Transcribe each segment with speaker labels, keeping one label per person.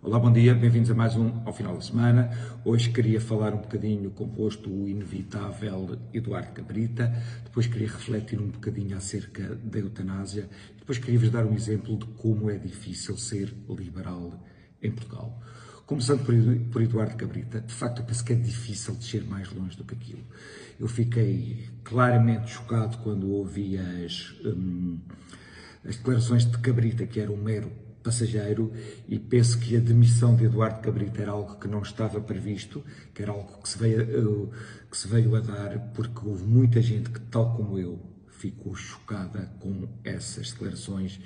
Speaker 1: Olá, bom dia, bem-vindos a mais um ao final da semana. Hoje queria falar um bocadinho convosco o inevitável Eduardo Cabrita, depois queria refletir um bocadinho acerca da eutanásia, depois queria-vos dar um exemplo de como é difícil ser liberal em Portugal. Começando por Eduardo Cabrita, de facto eu penso que é difícil descer mais longe do que aquilo. Eu fiquei claramente chocado quando ouvi as, hum, as declarações de Cabrita, que era um mero passageiro e penso que a demissão de Eduardo Cabrita era algo que não estava previsto, que era algo que se veio, que se veio a dar porque houve muita gente que, tal como eu, ficou chocada com essas declarações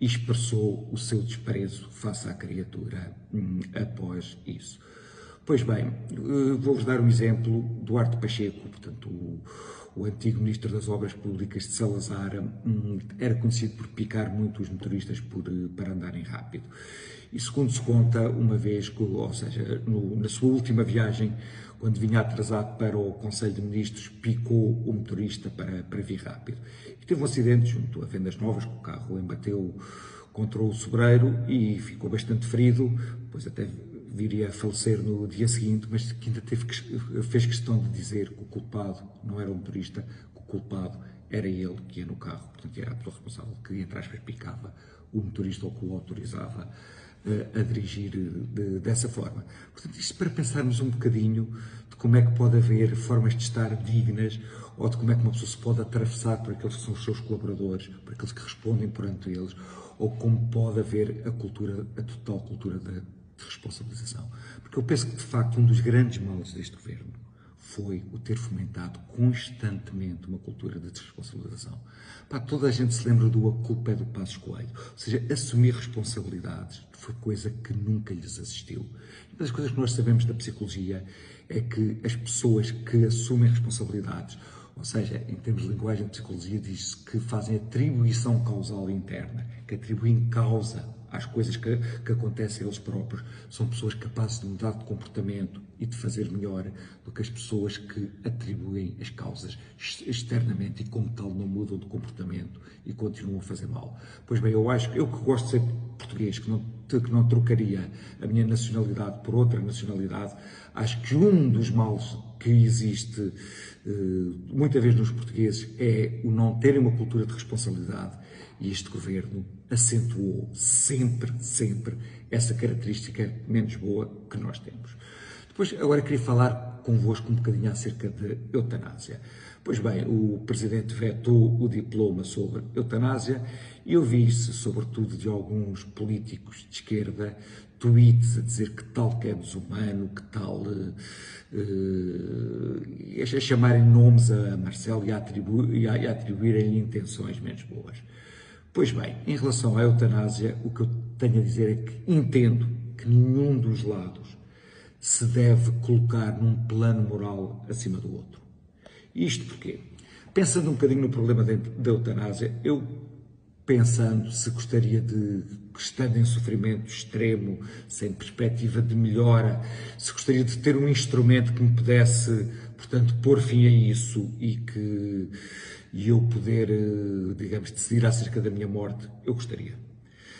Speaker 1: e expressou o seu desprezo face à criatura hum, após isso. Pois bem, eh, vou-vos dar um exemplo. Duarte Pacheco, portanto, o, o antigo Ministro das Obras Públicas de Salazar, hum, era conhecido por picar muito os motoristas por, eh, para andarem rápido. E segundo se conta, uma vez, ou seja, no, na sua última viagem, quando vinha atrasado para o Conselho de Ministros, picou o motorista para, para vir rápido. E teve um acidente junto a Vendas Novas, que o carro embateu contra o sobreiro e ficou bastante ferido, depois até viria a falecer no dia seguinte, mas que ainda teve, fez questão de dizer que o culpado não era o motorista, que o culpado era ele que ia no carro, portanto era a pessoa responsável que, entre aspas, picava o motorista ou que o autorizava uh, a dirigir de, dessa forma. Portanto, isto para pensarmos um bocadinho de como é que pode haver formas de estar dignas ou de como é que uma pessoa se pode atravessar por aqueles que são os seus colaboradores, por aqueles que respondem perante eles, ou como pode haver a cultura, a total cultura da de responsabilização. Porque eu penso que, de facto, um dos grandes males deste governo foi o ter fomentado constantemente uma cultura de desresponsabilização. Pá, toda a gente se lembra do a culpa é do Passos Coelho. Ou seja, assumir responsabilidades foi coisa que nunca lhes assistiu. Uma das coisas que nós sabemos da psicologia é que as pessoas que assumem responsabilidades, ou seja, em termos de linguagem de psicologia, diz-se que fazem atribuição causal interna, que atribuem causa às coisas que, que acontecem a eles próprios. São pessoas capazes de mudar de comportamento e de fazer melhor do que as pessoas que atribuem as causas externamente e, como tal, não mudam de comportamento e continuam a fazer mal. Pois bem, eu acho que eu que gosto de ser português, que não, que não trocaria a minha nacionalidade por outra nacionalidade, acho que um dos males que existe eh, muitas vezes nos portugueses é o não terem uma cultura de responsabilidade e este governo acentuou sempre, sempre essa característica menos boa que nós temos. Depois, agora queria falar convosco um bocadinho acerca de eutanásia. Pois bem, o Presidente vetou o diploma sobre eutanásia e eu vi-se, sobretudo de alguns políticos de esquerda, tweets a dizer que tal que é desumano, que tal. Uh, uh, a chamarem nomes a Marcelo e a, atribu e a, a atribuírem-lhe intenções menos boas. Pois bem, em relação à eutanásia, o que eu tenho a dizer é que entendo que nenhum dos lados se deve colocar num plano moral acima do outro. Isto porquê? Pensando um bocadinho no problema da eutanásia, eu pensando se gostaria de, estando em sofrimento extremo, sem perspectiva de melhora, se gostaria de ter um instrumento que me pudesse, portanto, pôr fim a isso e que e eu poder, eh, digamos, decidir acerca da minha morte, eu gostaria.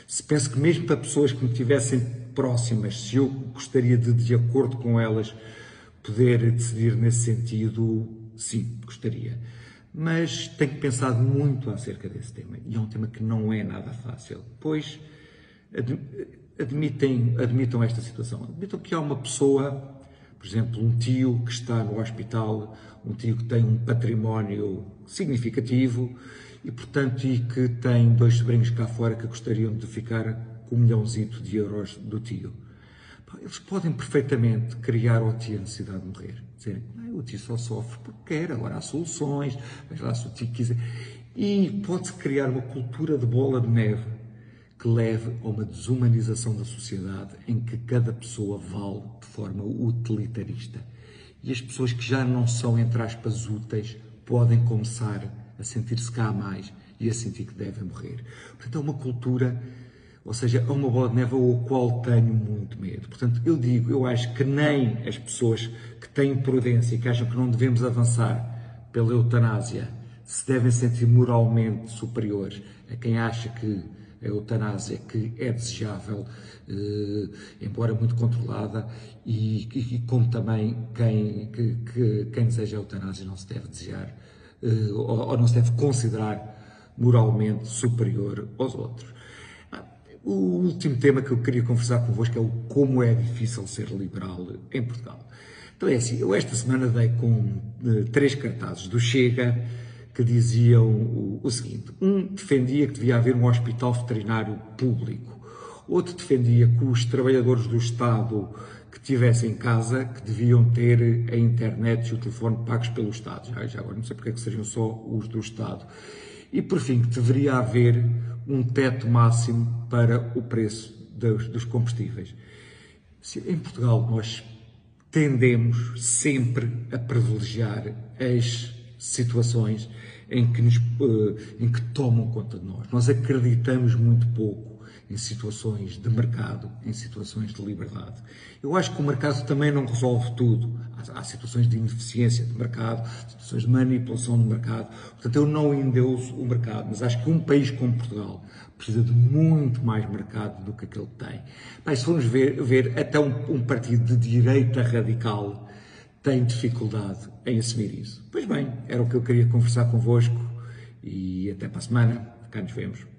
Speaker 1: Se penso que mesmo para pessoas que me tivessem próximas, se eu gostaria de, de acordo com elas, poder decidir nesse sentido, sim, gostaria. Mas tenho pensado muito acerca desse tema e é um tema que não é nada fácil, pois admitem, admitam esta situação. Admitam que há uma pessoa por exemplo, um tio que está no hospital, um tio que tem um património significativo e, portanto, e que tem dois sobrinhos cá fora que gostariam de ficar com um milhãozito de euros do tio. Eles podem perfeitamente criar tio a necessidade de morrer. Dizer, o tio só sofre porque quer, agora há soluções, mas lá se o tio quiser. E pode-se criar uma cultura de bola de neve que leve a uma desumanização da sociedade em que cada pessoa vale de forma utilitarista. E as pessoas que já não são, entre aspas, úteis, podem começar a sentir-se cá mais e a sentir que devem morrer. Portanto, é uma cultura, ou seja, é uma bola de neve ao qual tenho muito medo. Portanto, eu digo, eu acho que nem as pessoas que têm prudência e que acham que não devemos avançar pela eutanásia se devem sentir moralmente superiores a quem acha que a eutanásia que é desejável, eh, embora muito controlada, e, e, como também quem, que, que, quem deseja a eutanásia não se deve desejar, eh, ou, ou não se deve considerar moralmente superior aos outros. O último tema que eu queria conversar convosco é o como é difícil ser liberal em Portugal. Então é assim, eu esta semana dei com uh, três cartazes do Chega que diziam o, o, seguinte: um defendia que devia haver um hospital veterinário público, outro defendia que os trabalhadores do Estado que tivessem em casa que deviam ter a internet e o telefone pagos pelo Estado. Já, já agora não sei porque é que seriam só os do Estado. E por fim, que deveria haver um teto máximo para o preço dos, dos combustíveis. Em Portugal, nós tendemos sempre a privilegiar as situações em que, nos, eh, em que tomam conta de nós. Nós acreditamos muito pouco em situações de mercado, em situações de liberdade. Eu acho que o mercado também não resolve tudo. Há, situações de ineficiência de mercado, situações de manipulação do mercado. Portanto, eu não endeuso o mercado, mas acho que um país como Portugal precisa de muito mais mercado do que aquele que tem. Mas se formos ver, ver até um, um partido de direita radical tem dificuldade em assumir isso. Pois bem, era o que eu queria conversar convosco e até para a semana. Cá nos vemos.